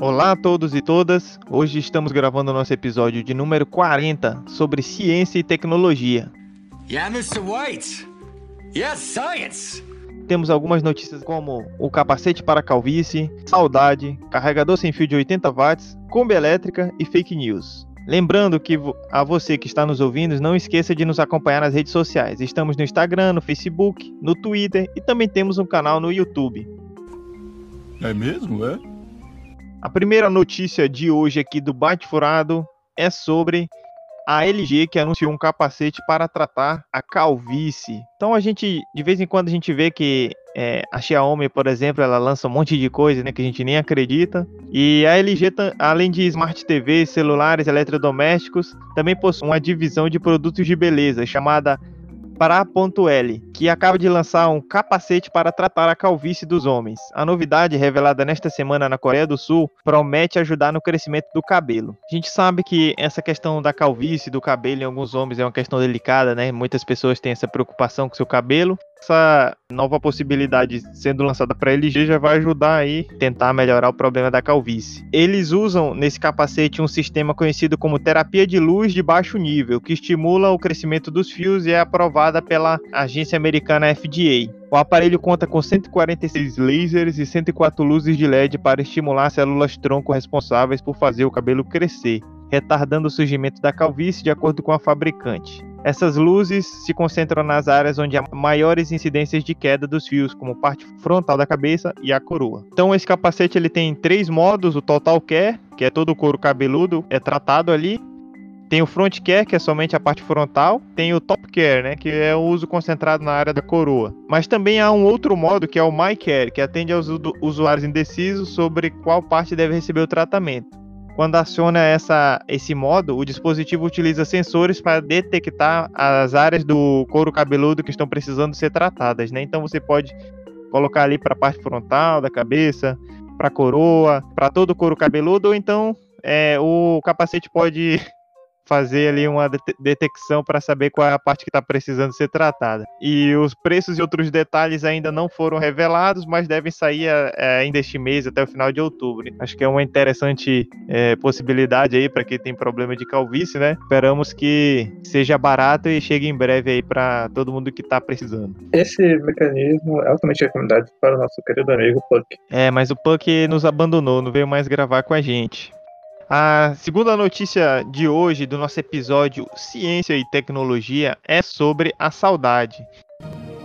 Olá a todos e todas. Hoje estamos gravando nosso episódio de número 40 sobre ciência e tecnologia. Yeah, Mr. White. Yes, science. Temos algumas notícias como o capacete para calvície, saudade, carregador sem fio de 80 watts, Kombi elétrica e fake news. Lembrando que a você que está nos ouvindo, não esqueça de nos acompanhar nas redes sociais. Estamos no Instagram, no Facebook, no Twitter e também temos um canal no YouTube. É mesmo, é? A primeira notícia de hoje aqui do Bate Furado é sobre a LG que anunciou um capacete para tratar a calvície. Então a gente, de vez em quando a gente vê que é, a Xiaomi, por exemplo, ela lança um monte de coisa né, que a gente nem acredita. E a LG, além de Smart TV, celulares, eletrodomésticos, também possui uma divisão de produtos de beleza chamada para.l, que acaba de lançar um capacete para tratar a calvície dos homens. A novidade, revelada nesta semana na Coreia do Sul, promete ajudar no crescimento do cabelo. A gente sabe que essa questão da calvície do cabelo em alguns homens é uma questão delicada, né? Muitas pessoas têm essa preocupação com seu cabelo essa nova possibilidade sendo lançada para LG já vai ajudar aí tentar melhorar o problema da calvície. Eles usam nesse capacete um sistema conhecido como terapia de luz de baixo nível, que estimula o crescimento dos fios e é aprovada pela agência americana FDA. O aparelho conta com 146 lasers e 104 luzes de LED para estimular células tronco responsáveis por fazer o cabelo crescer, retardando o surgimento da calvície de acordo com a fabricante. Essas luzes se concentram nas áreas onde há maiores incidências de queda dos fios, como parte frontal da cabeça e a coroa. Então esse capacete ele tem três modos: o Total Care, que é todo o couro cabeludo, é tratado ali. Tem o Front Care, que é somente a parte frontal. Tem o Top Care, né, que é o uso concentrado na área da coroa. Mas também há um outro modo, que é o My Care, que atende aos usuários indecisos sobre qual parte deve receber o tratamento. Quando aciona essa, esse modo, o dispositivo utiliza sensores para detectar as áreas do couro cabeludo que estão precisando ser tratadas, né? Então você pode colocar ali para a parte frontal da cabeça, para a coroa, para todo o couro cabeludo, ou então é, o capacete pode fazer ali uma detecção para saber qual é a parte que está precisando ser tratada. E os preços e outros detalhes ainda não foram revelados, mas devem sair é, ainda este mês, até o final de outubro. Acho que é uma interessante é, possibilidade aí para quem tem problema de calvície, né? Esperamos que seja barato e chegue em breve aí para todo mundo que está precisando. Esse mecanismo é altamente recomendado para o nosso querido amigo Puck. É, mas o Puck nos abandonou, não veio mais gravar com a gente. A segunda notícia de hoje do nosso episódio Ciência e Tecnologia é sobre a saudade.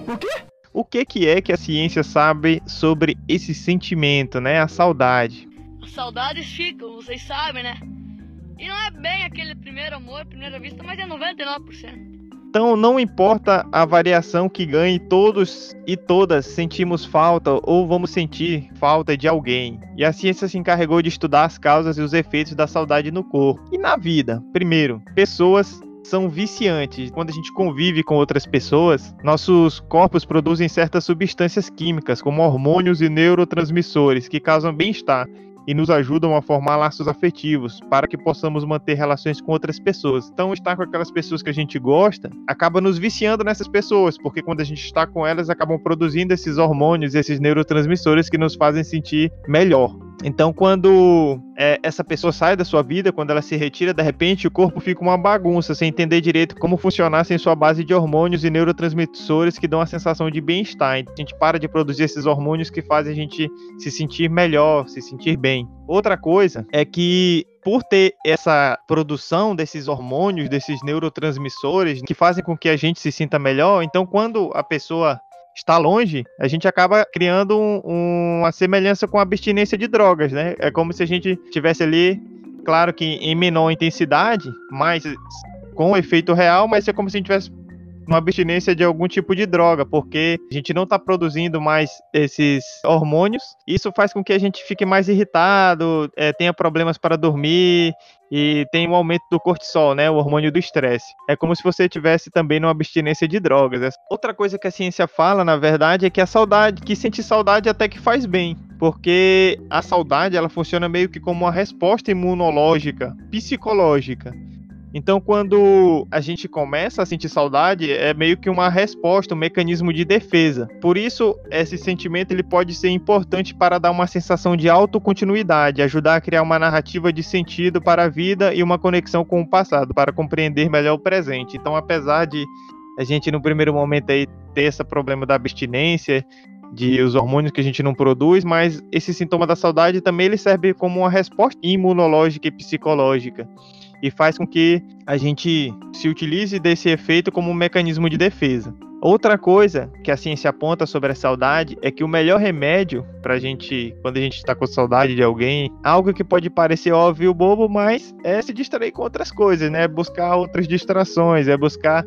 O quê? O que, que é que a ciência sabe sobre esse sentimento, né? A saudade. As saudades ficam, vocês sabem, né? E não é bem aquele primeiro amor, primeira vista, mas é 99%. Então, não importa a variação que ganhe, todos e todas sentimos falta ou vamos sentir falta de alguém. E a ciência se encarregou de estudar as causas e os efeitos da saudade no corpo e na vida. Primeiro, pessoas são viciantes. Quando a gente convive com outras pessoas, nossos corpos produzem certas substâncias químicas, como hormônios e neurotransmissores, que causam bem-estar e nos ajudam a formar laços afetivos para que possamos manter relações com outras pessoas. Então, estar com aquelas pessoas que a gente gosta acaba nos viciando nessas pessoas, porque quando a gente está com elas, acabam produzindo esses hormônios, esses neurotransmissores que nos fazem sentir melhor. Então, quando é, essa pessoa sai da sua vida, quando ela se retira, de repente o corpo fica uma bagunça, sem entender direito como funcionar sem sua base de hormônios e neurotransmissores que dão a sensação de bem-estar. Então, a gente para de produzir esses hormônios que fazem a gente se sentir melhor, se sentir bem. Outra coisa é que por ter essa produção desses hormônios, desses neurotransmissores que fazem com que a gente se sinta melhor, então quando a pessoa está longe, a gente acaba criando um, uma semelhança com a abstinência de drogas, né? É como se a gente tivesse ali, claro que em menor intensidade, mas com efeito real, mas é como se a gente tivesse uma abstinência de algum tipo de droga, porque a gente não está produzindo mais esses hormônios. Isso faz com que a gente fique mais irritado, é, tenha problemas para dormir e tem um aumento do cortisol, né, o hormônio do estresse. É como se você tivesse também numa abstinência de drogas. Outra coisa que a ciência fala, na verdade, é que a saudade, que sentir saudade até que faz bem, porque a saudade ela funciona meio que como uma resposta imunológica, psicológica. Então, quando a gente começa a sentir saudade, é meio que uma resposta, um mecanismo de defesa. Por isso, esse sentimento ele pode ser importante para dar uma sensação de autocontinuidade, ajudar a criar uma narrativa de sentido para a vida e uma conexão com o passado, para compreender melhor o presente. Então, apesar de a gente no primeiro momento aí ter esse problema da abstinência, de os hormônios que a gente não produz, mas esse sintoma da saudade também ele serve como uma resposta imunológica e psicológica e faz com que a gente se utilize desse efeito como um mecanismo de defesa. Outra coisa que a ciência aponta sobre a saudade é que o melhor remédio para a gente, quando a gente está com saudade de alguém, algo que pode parecer óbvio bobo, mas é se distrair com outras coisas, né? Buscar outras distrações, é buscar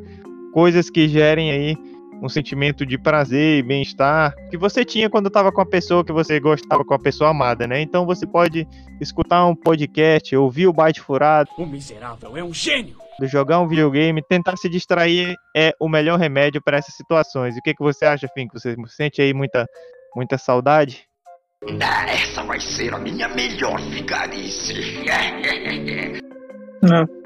coisas que gerem aí um sentimento de prazer e bem-estar que você tinha quando estava com a pessoa que você gostava, com a pessoa amada, né? Então você pode escutar um podcast, ouvir o Byte Furado. O miserável é um gênio! Jogar um videogame, tentar se distrair é o melhor remédio para essas situações. E o que, que você acha, Fink? Você sente aí muita, muita saudade? Ah, essa vai ser a minha melhor vigarice. Não.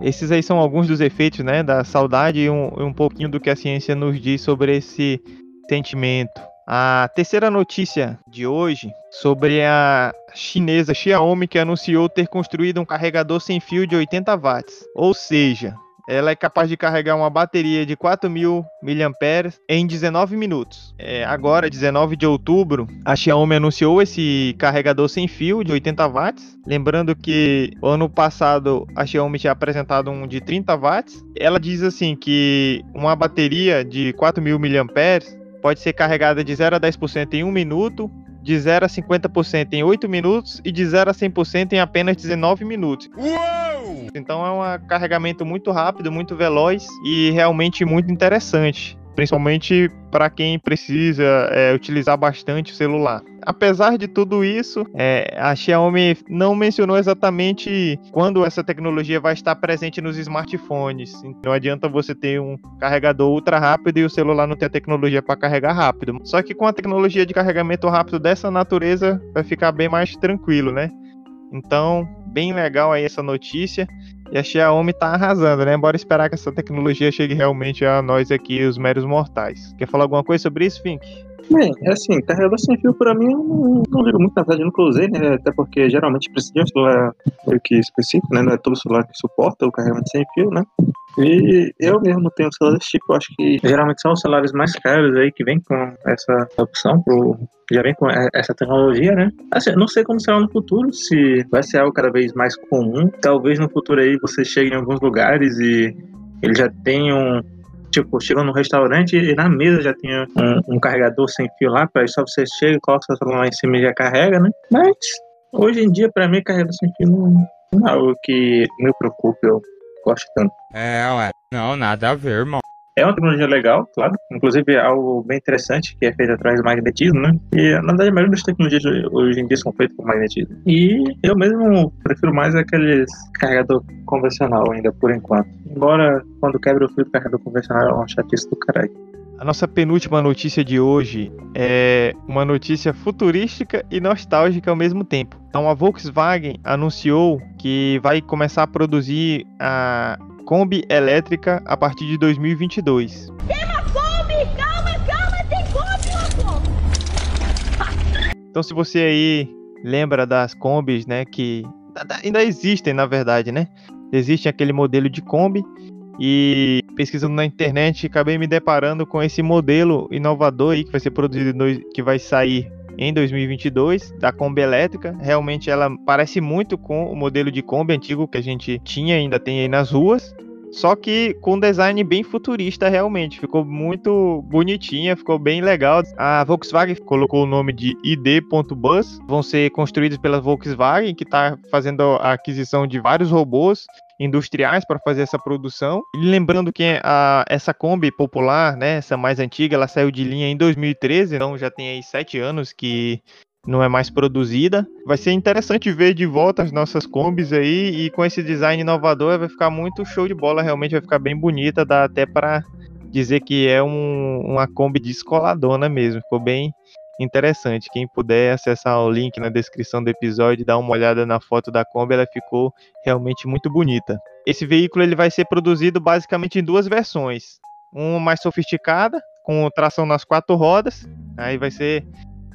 Esses aí são alguns dos efeitos, né, da saudade e um, um pouquinho do que a ciência nos diz sobre esse sentimento. A terceira notícia de hoje sobre a chinesa Xiaomi que anunciou ter construído um carregador sem fio de 80 watts. Ou seja, ela é capaz de carregar uma bateria de 4.000 mAh em 19 minutos. É, agora, 19 de outubro, a Xiaomi anunciou esse carregador sem fio de 80 watts. Lembrando que ano passado a Xiaomi tinha apresentado um de 30 watts. Ela diz assim que uma bateria de 4.000 mAh pode ser carregada de 0 a 10% em 1 minuto, de 0 a 50% em 8 minutos e de 0 a 100% em apenas 19 minutos. Uou! Então é um carregamento muito rápido, muito veloz e realmente muito interessante. Principalmente para quem precisa é, utilizar bastante o celular. Apesar de tudo isso, é, a Xiaomi não mencionou exatamente quando essa tecnologia vai estar presente nos smartphones. Não adianta você ter um carregador ultra rápido e o celular não ter a tecnologia para carregar rápido. Só que com a tecnologia de carregamento rápido dessa natureza, vai ficar bem mais tranquilo, né? Então, bem legal aí essa notícia. E a Xiaomi tá arrasando, né? Bora esperar que essa tecnologia chegue realmente a nós aqui, os meros mortais. Quer falar alguma coisa sobre isso, Fink? Bem, é assim, carregador sem fio pra mim não, não ligo muito, na verdade eu nunca usei, né? Até porque geralmente precisa de um celular meio que específico, né? Não é todo celular que suporta o carregamento sem fio, né? E eu mesmo tenho um celular desse tipo, acho que geralmente são os celulares mais caros aí que vem com essa opção pro. Já vem com essa tecnologia, né? Assim, não sei como será no futuro, se vai ser algo cada vez mais comum. Talvez no futuro aí você chegue em alguns lugares e ele já tem um, Tipo, chegou no restaurante e na mesa já tinha um, um carregador sem fio lá, para só você chega, coloca seu celular em cima e já carrega, né? Mas hoje em dia, para mim, carregador sem fio não, não é algo que me preocupe, eu gosto tanto. É, ué. Não, nada a ver, irmão. É uma tecnologia legal, claro. Inclusive é algo bem interessante que é feito através do magnetismo, né? E na verdade a maioria das tecnologias hoje em dia são feitas por magnetismo. E eu mesmo prefiro mais aqueles carregador convencional ainda por enquanto. Embora quando quebra o fio do carregador convencional é uma chatice do caralho. A nossa penúltima notícia de hoje é uma notícia futurística e nostálgica ao mesmo tempo. Então, a Volkswagen anunciou que vai começar a produzir a Kombi elétrica a partir de 2022. Tem uma Kombi! Calma, calma, tem Kombi, uma Kombi! Então, se você aí lembra das Kombis, né, que ainda existem, na verdade, né? Existe aquele modelo de Kombi e pesquisando na internet acabei me deparando com esse modelo inovador aí que vai ser produzido, que vai sair em 2022 da Kombi elétrica. Realmente ela parece muito com o modelo de Kombi antigo que a gente tinha ainda tem aí nas ruas. Só que com design bem futurista, realmente. Ficou muito bonitinha, ficou bem legal. A Volkswagen colocou o nome de ID.bus. Vão ser construídos pela Volkswagen, que está fazendo a aquisição de vários robôs industriais para fazer essa produção. E lembrando que a, essa Kombi popular, né, essa mais antiga, ela saiu de linha em 2013, então já tem aí sete anos que não é mais produzida. Vai ser interessante ver de volta as nossas combis aí e com esse design inovador vai ficar muito show de bola, realmente vai ficar bem bonita, dá até para dizer que é um, uma Kombi descoladona mesmo, ficou bem interessante. Quem puder acessar o link na descrição do episódio e dar uma olhada na foto da Kombi, ela ficou realmente muito bonita. Esse veículo ele vai ser produzido basicamente em duas versões. Uma mais sofisticada, com tração nas quatro rodas. Aí vai ser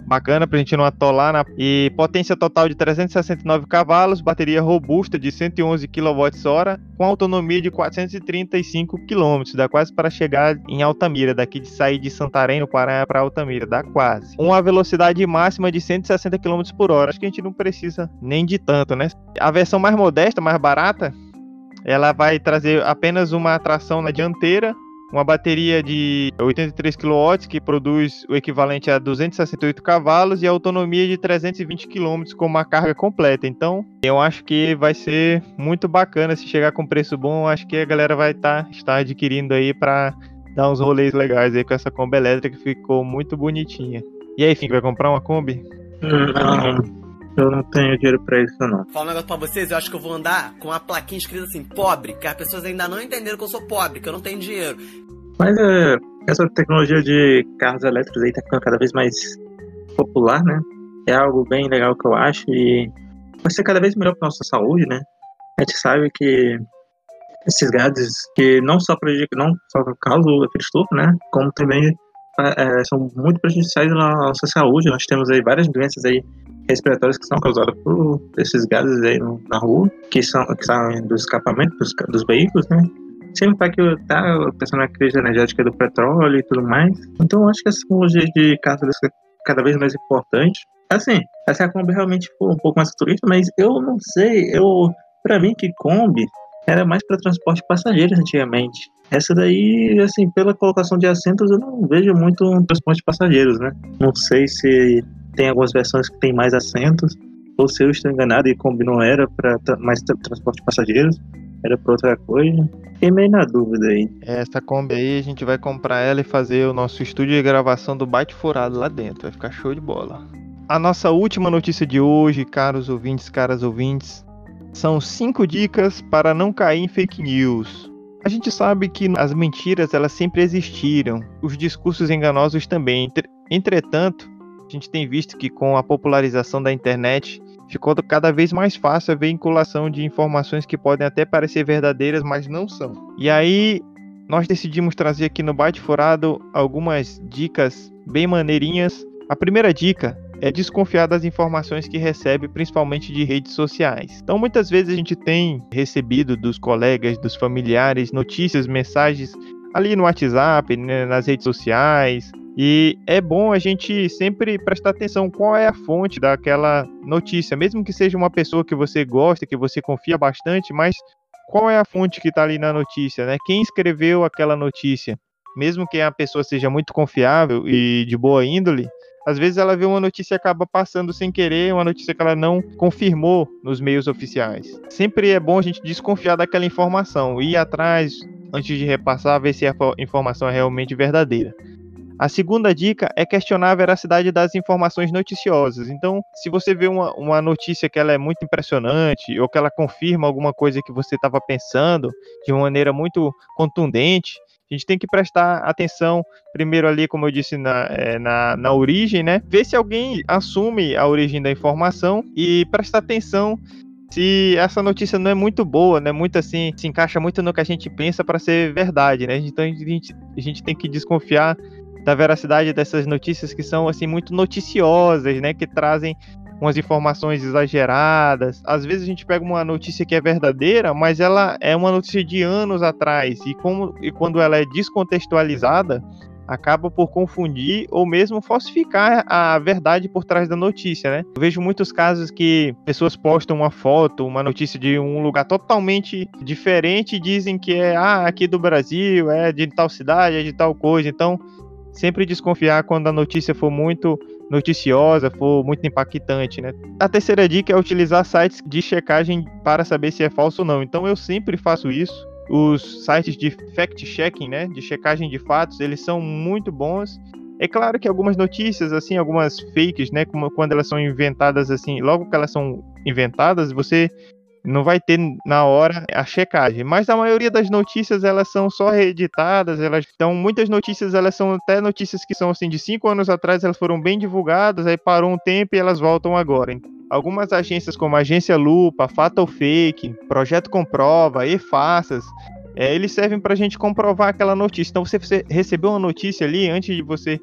bacana pra gente não atolar. Na... E potência total de 369 cavalos, bateria robusta de 111 kWh, com autonomia de 435 km. Dá quase para chegar em Altamira, daqui de sair de Santarém, no Pará, para Altamira. Dá quase. Uma velocidade máxima de 160 km por hora. Acho que a gente não precisa nem de tanto, né? A versão mais modesta, mais barata, ela vai trazer apenas uma tração na dianteira uma bateria de 83 kW que produz o equivalente a 268 cavalos e autonomia de 320 km com uma carga completa. Então, eu acho que vai ser muito bacana se chegar com preço bom. Acho que a galera vai tá, estar adquirindo aí para dar uns rolês legais aí com essa Kombi elétrica que ficou muito bonitinha. E aí, Fink, vai comprar uma Kombi? Não, eu não tenho dinheiro pra isso, não. Falar um negócio pra vocês, eu acho que eu vou andar com uma plaquinha escrita assim, pobre, que as pessoas ainda não entenderam que eu sou pobre, que eu não tenho dinheiro. Mas é, essa tecnologia de carros elétricos aí tá ficando cada vez mais popular, né? É algo bem legal que eu acho e vai ser cada vez melhor para nossa saúde, né? A gente sabe que esses gases que não só prejudicam, não só causam o efeito estufa, né? Como também é, são muito prejudiciais na nossa saúde. Nós temos aí várias doenças aí respiratórias que são causadas por esses gases aí na rua, que são que saem do escapamento dos, dos veículos, né? Sempre tá que tá pensando na crise energética do petróleo e tudo mais. Então acho que essa tecnologia de cartas é cada vez mais importante. Assim, essa Kombi realmente foi um pouco mais futurista, mas eu não sei, eu para mim que Kombi era mais para transporte de passageiros antigamente. Essa daí, assim, pela colocação de assentos, eu não vejo muito um transporte de passageiros, né? Não sei se tem algumas versões que tem mais assentos, ou se eu estou enganado e Kombi não era para mais transporte de passageiros, era para outra coisa. Fiquei meio na dúvida aí. Essa Kombi aí, a gente vai comprar ela e fazer o nosso estúdio de gravação do Bate Furado lá dentro. Vai ficar show de bola. A nossa última notícia de hoje, caros ouvintes, caras ouvintes, são cinco dicas para não cair em fake news. A gente sabe que as mentiras elas sempre existiram, os discursos enganosos também. Entretanto, a gente tem visto que com a popularização da internet ficou cada vez mais fácil a vinculação de informações que podem até parecer verdadeiras, mas não são. E aí nós decidimos trazer aqui no Byte Furado algumas dicas bem maneirinhas. A primeira dica é desconfiar das informações que recebe, principalmente de redes sociais. Então, muitas vezes a gente tem recebido dos colegas, dos familiares, notícias, mensagens ali no WhatsApp, né, nas redes sociais, e é bom a gente sempre prestar atenção qual é a fonte daquela notícia, mesmo que seja uma pessoa que você gosta, que você confia bastante, mas qual é a fonte que está ali na notícia, né? Quem escreveu aquela notícia? Mesmo que a pessoa seja muito confiável e de boa índole, às vezes ela vê uma notícia e acaba passando sem querer, uma notícia que ela não confirmou nos meios oficiais. Sempre é bom a gente desconfiar daquela informação, ir atrás antes de repassar, ver se a informação é realmente verdadeira. A segunda dica é questionar a veracidade das informações noticiosas. Então, se você vê uma, uma notícia que ela é muito impressionante ou que ela confirma alguma coisa que você estava pensando de uma maneira muito contundente, a gente tem que prestar atenção, primeiro ali, como eu disse, na, é, na, na origem, né? Ver se alguém assume a origem da informação e prestar atenção se essa notícia não é muito boa, né? Muito assim, se encaixa muito no que a gente pensa para ser verdade, né? Então a gente, a gente tem que desconfiar da veracidade dessas notícias que são assim muito noticiosas, né, que trazem umas informações exageradas. Às vezes a gente pega uma notícia que é verdadeira, mas ela é uma notícia de anos atrás e como e quando ela é descontextualizada, acaba por confundir ou mesmo falsificar a verdade por trás da notícia, né? Eu vejo muitos casos que pessoas postam uma foto, uma notícia de um lugar totalmente diferente e dizem que é ah, aqui do Brasil, é de tal cidade, é de tal coisa. Então, sempre desconfiar quando a notícia for muito noticiosa, for muito impactante, né? A terceira dica é utilizar sites de checagem para saber se é falso ou não. Então eu sempre faço isso. Os sites de fact-checking, né, de checagem de fatos, eles são muito bons. É claro que algumas notícias, assim, algumas fakes, né, como quando elas são inventadas assim, logo que elas são inventadas, você não vai ter na hora a checagem. Mas a maioria das notícias elas são só reeditadas, elas então muitas notícias elas são até notícias que são assim de cinco anos atrás elas foram bem divulgadas, aí parou um tempo e elas voltam agora. Algumas agências como a Agência Lupa, Fatal Fake, Projeto Comprova, E-Faças, é, eles servem para a gente comprovar aquela notícia. Então você recebeu uma notícia ali antes de você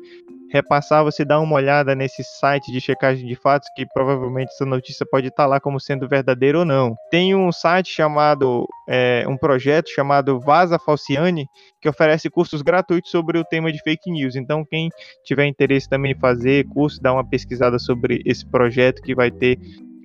repassar, você dá uma olhada nesse site de checagem de fatos, que provavelmente essa notícia pode estar lá como sendo verdadeira ou não. Tem um site chamado, é, um projeto chamado Vaza Falciane, que oferece cursos gratuitos sobre o tema de fake news. Então, quem tiver interesse também em fazer curso, dá uma pesquisada sobre esse projeto que vai ter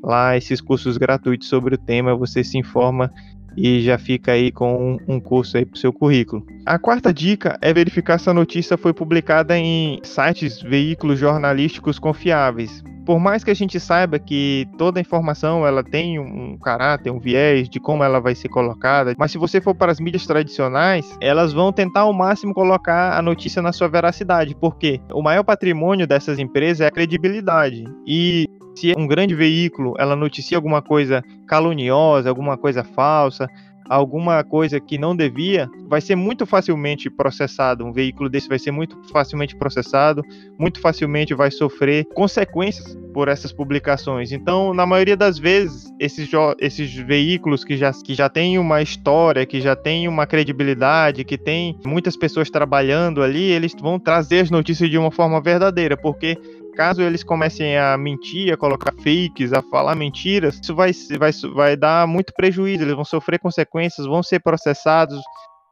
lá esses cursos gratuitos sobre o tema, você se informa e já fica aí com um, curso aí para o seu currículo. A quarta dica é verificar se a notícia foi publicada em sites, veículos jornalísticos confiáveis. Por mais que a gente saiba que toda informação ela tem um caráter, um viés de como ela vai ser colocada, mas se você for para as mídias tradicionais, elas vão tentar ao máximo colocar a notícia na sua veracidade, porque o maior patrimônio dessas empresas é a credibilidade. E se um grande veículo ela noticia alguma coisa caluniosa, alguma coisa falsa, alguma coisa que não devia, vai ser muito facilmente processado. Um veículo desse vai ser muito facilmente processado, muito facilmente vai sofrer consequências por essas publicações. Então, na maioria das vezes, esses, esses veículos que já, que já têm uma história, que já têm uma credibilidade, que tem muitas pessoas trabalhando ali, eles vão trazer as notícias de uma forma verdadeira, porque caso eles comecem a mentir, a colocar fakes, a falar mentiras, isso vai, vai, vai dar muito prejuízo, eles vão sofrer consequências, vão ser processados,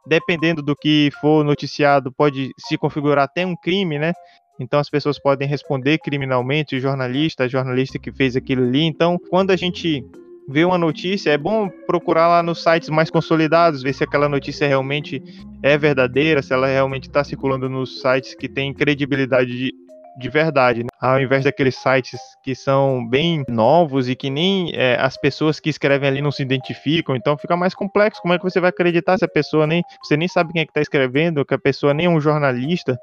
dependendo do que for noticiado, pode se configurar até um crime, né? Então as pessoas podem responder criminalmente, o jornalista, a jornalista que fez aquilo ali. Então, quando a gente vê uma notícia, é bom procurar lá nos sites mais consolidados, ver se aquela notícia realmente é verdadeira, se ela realmente está circulando nos sites que têm credibilidade de, de verdade, né? ao invés daqueles sites que são bem novos e que nem é, as pessoas que escrevem ali não se identificam, então fica mais complexo. Como é que você vai acreditar se a pessoa nem você nem sabe quem é que está escrevendo, que a pessoa nem é um jornalista?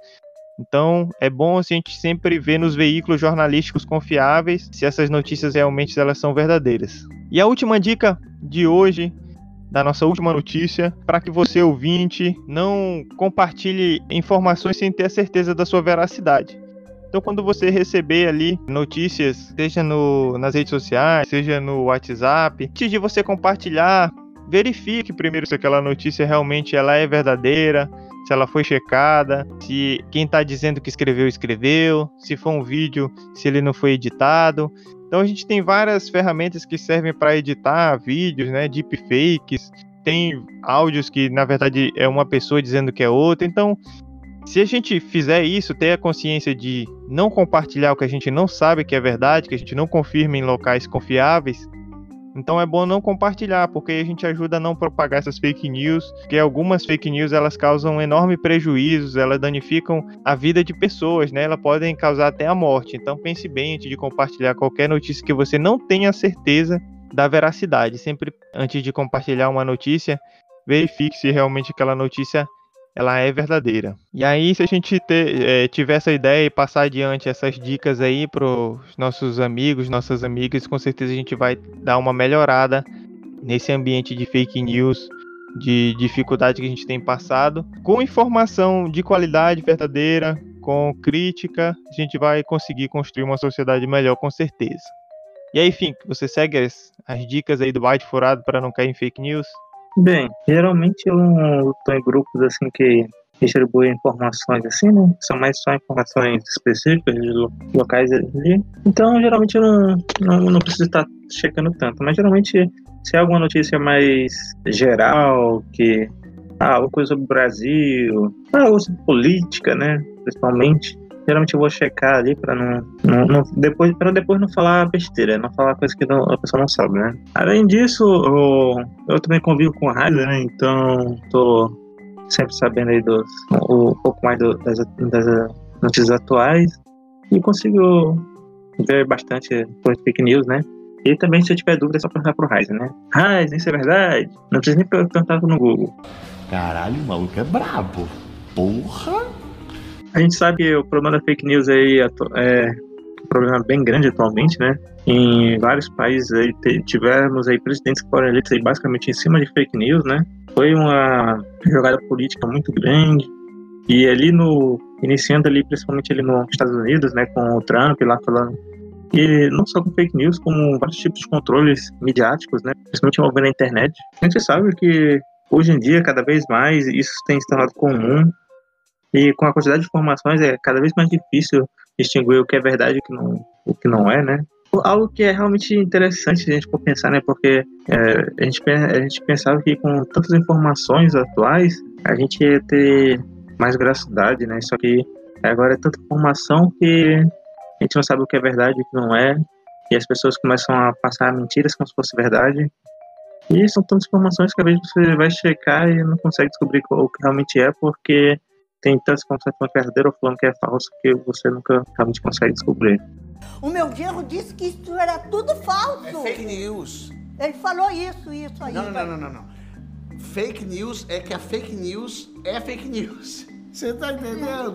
Então é bom assim, a gente sempre ver nos veículos jornalísticos confiáveis se essas notícias realmente elas são verdadeiras. E a última dica de hoje da nossa última notícia, para que você ouvinte não compartilhe informações sem ter a certeza da sua veracidade. Então, quando você receber ali notícias, seja no, nas redes sociais, seja no WhatsApp, antes de você compartilhar, verifique primeiro se aquela notícia realmente ela é verdadeira, se ela foi checada, se quem está dizendo que escreveu, escreveu, se for um vídeo, se ele não foi editado. Então a gente tem várias ferramentas que servem para editar vídeos, né, deepfakes, tem áudios que na verdade é uma pessoa dizendo que é outra. Então se a gente fizer isso, ter a consciência de não compartilhar o que a gente não sabe que é verdade, que a gente não confirma em locais confiáveis, então é bom não compartilhar, porque a gente ajuda a não propagar essas fake news, porque algumas fake news elas causam enorme prejuízos, elas danificam a vida de pessoas, né? Elas podem causar até a morte. Então pense bem antes de compartilhar qualquer notícia que você não tenha certeza da veracidade. Sempre antes de compartilhar uma notícia, verifique se realmente aquela notícia ela é verdadeira. E aí, se a gente ter, é, tiver essa ideia e passar adiante essas dicas aí para os nossos amigos, nossas amigas, com certeza a gente vai dar uma melhorada nesse ambiente de fake news, de dificuldade que a gente tem passado. Com informação de qualidade verdadeira, com crítica, a gente vai conseguir construir uma sociedade melhor, com certeza. E aí, enfim, você segue as, as dicas aí do Byte Furado para não cair em fake news? Bem, geralmente eu tô em grupos assim que distribuem informações assim, né? São mais só informações específicas de locais ali. Então, geralmente eu não, não, não preciso estar checando tanto. Mas geralmente, se é alguma notícia mais geral, que. Ah, alguma coisa sobre o Brasil, ah, ou sobre política, né? Principalmente geralmente eu vou checar ali para não, não, não, depois para depois não falar besteira, não falar coisa que não, a pessoa não sabe, né? Além disso, eu, eu também convivo com rádio, né? Então tô sempre sabendo aí dos um pouco mais do, das, das notícias atuais e consigo ver bastante por fake news, né? E também, se eu tiver dúvida, é só perguntar pro Ryzen, né? Ryzen, isso é verdade? Não precisa nem perguntar no Google. Caralho, o maluco é brabo. Porra! A gente sabe que o problema da fake news aí é, um problema bem grande atualmente, né? Em vários países aí tivemos aí presidentes que foram eleitos aí basicamente em cima de fake news, né? Foi uma jogada política muito grande. E ali no iniciando ali principalmente ali nos Estados Unidos, né, com o Trump lá falando e não só com fake news, como vários tipos de controles midiáticos, né, principalmente envolvendo a internet. A gente sabe que hoje em dia, cada vez mais, isso tem se tornado comum e com a quantidade de informações é cada vez mais difícil distinguir o que é verdade e o que não, o que não é, né? Algo que é realmente interessante a gente for pensar, né? Porque é, a, gente, a gente pensava que com tantas informações atuais, a gente ia ter mais veracidade, né? Só que agora é tanta informação que a gente não sabe o que é verdade e o que não é. E as pessoas começam a passar mentiras como se fosse verdade. E são tantas informações que às vezes você vai checar e não consegue descobrir o que realmente é, porque tem tantas informações falando que é verdadeiro ou falando que é falso que você nunca realmente consegue descobrir. O meu genro disse que isso era tudo falso. É fake news. Ele falou isso, isso aí. Não, não, não, não, não, não. Fake news é que a fake news é fake news. Você tá entendendo?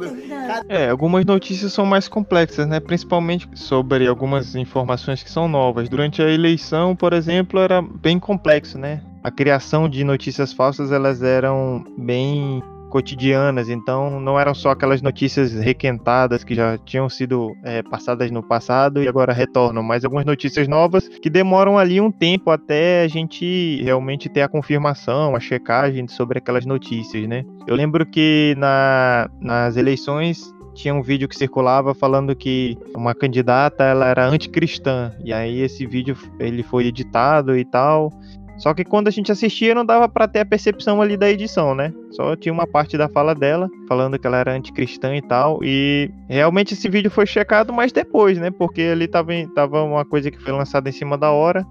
É, algumas notícias são mais complexas, né? Principalmente sobre algumas informações que são novas. Durante a eleição, por exemplo, era bem complexo, né? A criação de notícias falsas, elas eram bem cotidianas, então não eram só aquelas notícias requentadas que já tinham sido é, passadas no passado e agora retornam, mas algumas notícias novas que demoram ali um tempo até a gente realmente ter a confirmação, a checagem sobre aquelas notícias, né? Eu lembro que na, nas eleições tinha um vídeo que circulava falando que uma candidata ela era anticristã e aí esse vídeo ele foi editado e tal só que quando a gente assistia não dava pra ter a percepção ali da edição, né? Só tinha uma parte da fala dela falando que ela era anticristã e tal. E realmente esse vídeo foi checado mais depois, né? Porque ali tava, tava uma coisa que foi lançada em cima da hora.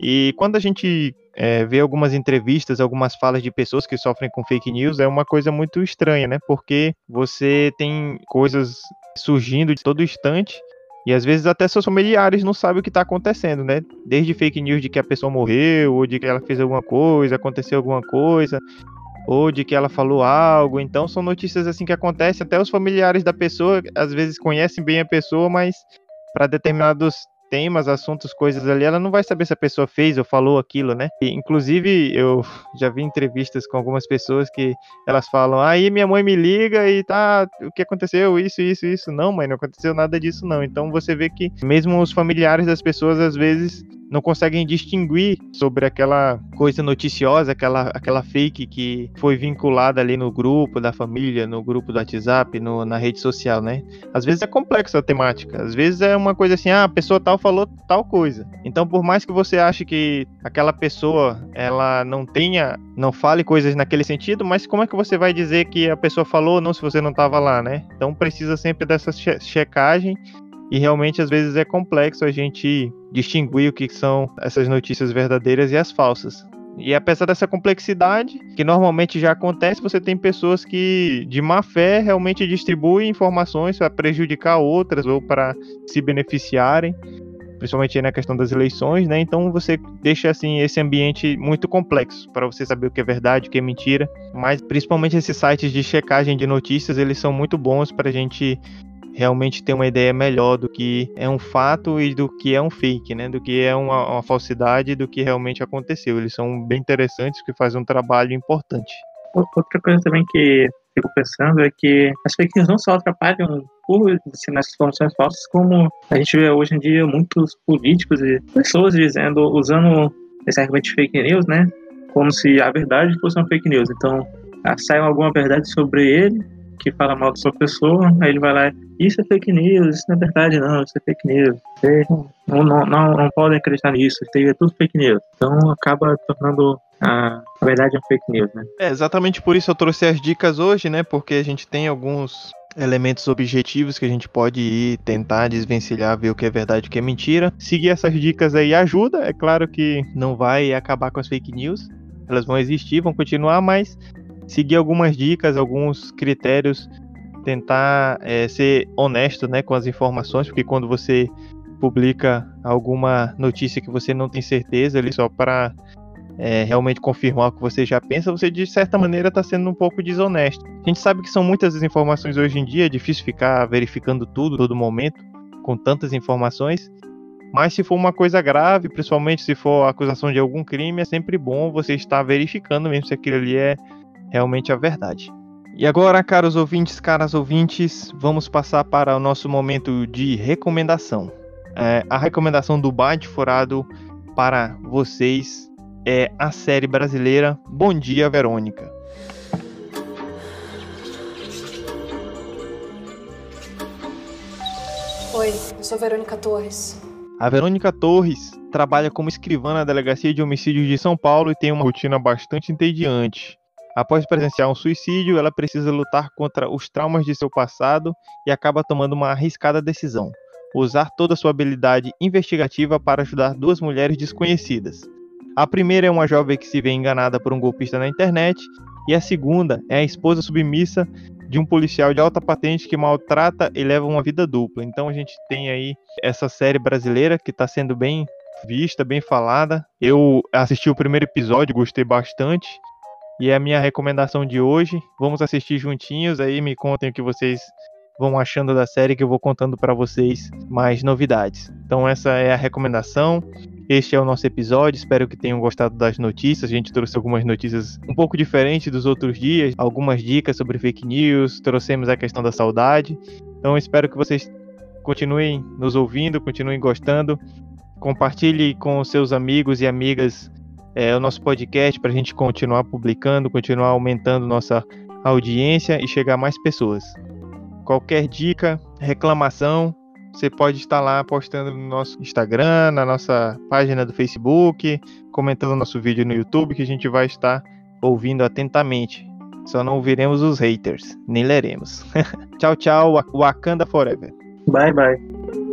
E quando a gente é, vê algumas entrevistas, algumas falas de pessoas que sofrem com fake news, é uma coisa muito estranha, né? Porque você tem coisas surgindo de todo instante e às vezes até seus familiares não sabem o que está acontecendo, né? Desde fake news de que a pessoa morreu, ou de que ela fez alguma coisa, aconteceu alguma coisa, ou de que ela falou algo. Então são notícias assim que acontecem. Até os familiares da pessoa às vezes conhecem bem a pessoa, mas para determinados temas, assuntos, coisas ali, ela não vai saber se a pessoa fez ou falou aquilo, né? E, inclusive, eu já vi entrevistas com algumas pessoas que elas falam: aí minha mãe me liga e tá, o que aconteceu? Isso, isso, isso. Não, mãe, não aconteceu nada disso, não. Então você vê que mesmo os familiares das pessoas, às vezes, não conseguem distinguir sobre aquela coisa noticiosa, aquela, aquela fake que foi vinculada ali no grupo da família, no grupo do WhatsApp, no, na rede social, né? Às vezes é complexa a temática, às vezes é uma coisa assim, ah, a pessoa tal falou tal coisa. Então, por mais que você ache que aquela pessoa ela não tenha, não fale coisas naquele sentido, mas como é que você vai dizer que a pessoa falou ou não se você não estava lá, né? Então precisa sempre dessa che- checagem e realmente às vezes é complexo a gente distinguir o que são essas notícias verdadeiras e as falsas. E apesar dessa complexidade, que normalmente já acontece, você tem pessoas que de má fé realmente distribuem informações para prejudicar outras ou para se beneficiarem, principalmente na questão das eleições, né? Então você deixa assim esse ambiente muito complexo para você saber o que é verdade, o que é mentira. Mas principalmente esses sites de checagem de notícias, eles são muito bons para a gente realmente ter uma ideia melhor do que é um fato e do que é um fake, né? Do que é uma, uma falsidade e do que realmente aconteceu. Eles são bem interessantes, que fazem um trabalho importante. Outra coisa também que fico pensando é que as fake news não só atrapalham por ensinar essas informações falsas, como a gente vê hoje em dia muitos políticos e pessoas dizendo, usando esse argumento de fake news, né? Como se a verdade fosse uma fake news. Então, ah, sai alguma verdade sobre ele, que fala mal da sua pessoa, aí ele vai lá, isso é fake news, isso não é verdade não, isso é fake news. Vocês não, não, não, não podem acreditar nisso, isso é tudo fake news. Então acaba tornando a, a verdade um fake news, né? É, exatamente por isso eu trouxe as dicas hoje, né? Porque a gente tem alguns elementos objetivos que a gente pode ir tentar desvencilhar, ver o que é verdade e o que é mentira. Seguir essas dicas aí ajuda. É claro que não vai acabar com as fake news. Elas vão existir, vão continuar, mas seguir algumas dicas, alguns critérios, tentar é, ser honesto né, com as informações, porque quando você publica alguma notícia que você não tem certeza ali só para é, realmente confirmar o que você já pensa, você de certa maneira está sendo um pouco desonesto. A gente sabe que são muitas as informações hoje em dia, é difícil ficar verificando tudo todo momento. com tantas informações. Mas se for uma coisa grave, principalmente se for acusação de algum crime, é sempre bom você estar verificando mesmo se aquilo ali é realmente a verdade. E agora, caros ouvintes, caras ouvintes, vamos passar para o nosso momento de recomendação. É, a recomendação do Bate Furado para vocês é a série brasileira Bom Dia Verônica. Oi, eu sou Verônica Torres. A Verônica Torres trabalha como escrivã na Delegacia de Homicídios de São Paulo e tem uma rotina bastante entediante. Após presenciar um suicídio, ela precisa lutar contra os traumas de seu passado e acaba tomando uma arriscada decisão: usar toda a sua habilidade investigativa para ajudar duas mulheres desconhecidas. A primeira é uma jovem que se vê enganada por um golpista na internet, e a segunda é a esposa submissa de um policial de alta patente que maltrata e leva uma vida dupla. Então a gente tem aí essa série brasileira que está sendo bem vista, bem falada. Eu assisti o primeiro episódio, gostei bastante. E é a minha recomendação de hoje. Vamos assistir juntinhos aí, me contem o que vocês vão achando da série que eu vou contando para vocês mais novidades. Então essa é a recomendação. Este é o nosso episódio. Espero que tenham gostado das notícias. A gente trouxe algumas notícias um pouco diferentes dos outros dias, algumas dicas sobre fake news, trouxemos a questão da saudade. Então espero que vocês continuem nos ouvindo, continuem gostando. Compartilhe com seus amigos e amigas é, o nosso podcast para a gente continuar publicando, continuar aumentando nossa audiência e chegar a mais pessoas. Qualquer dica, reclamação, você pode estar lá postando no nosso Instagram, na nossa página do Facebook, comentando nosso vídeo no YouTube, que a gente vai estar ouvindo atentamente. Só não ouviremos os haters, nem leremos. tchau, tchau. Wakanda Forever. Bye, bye.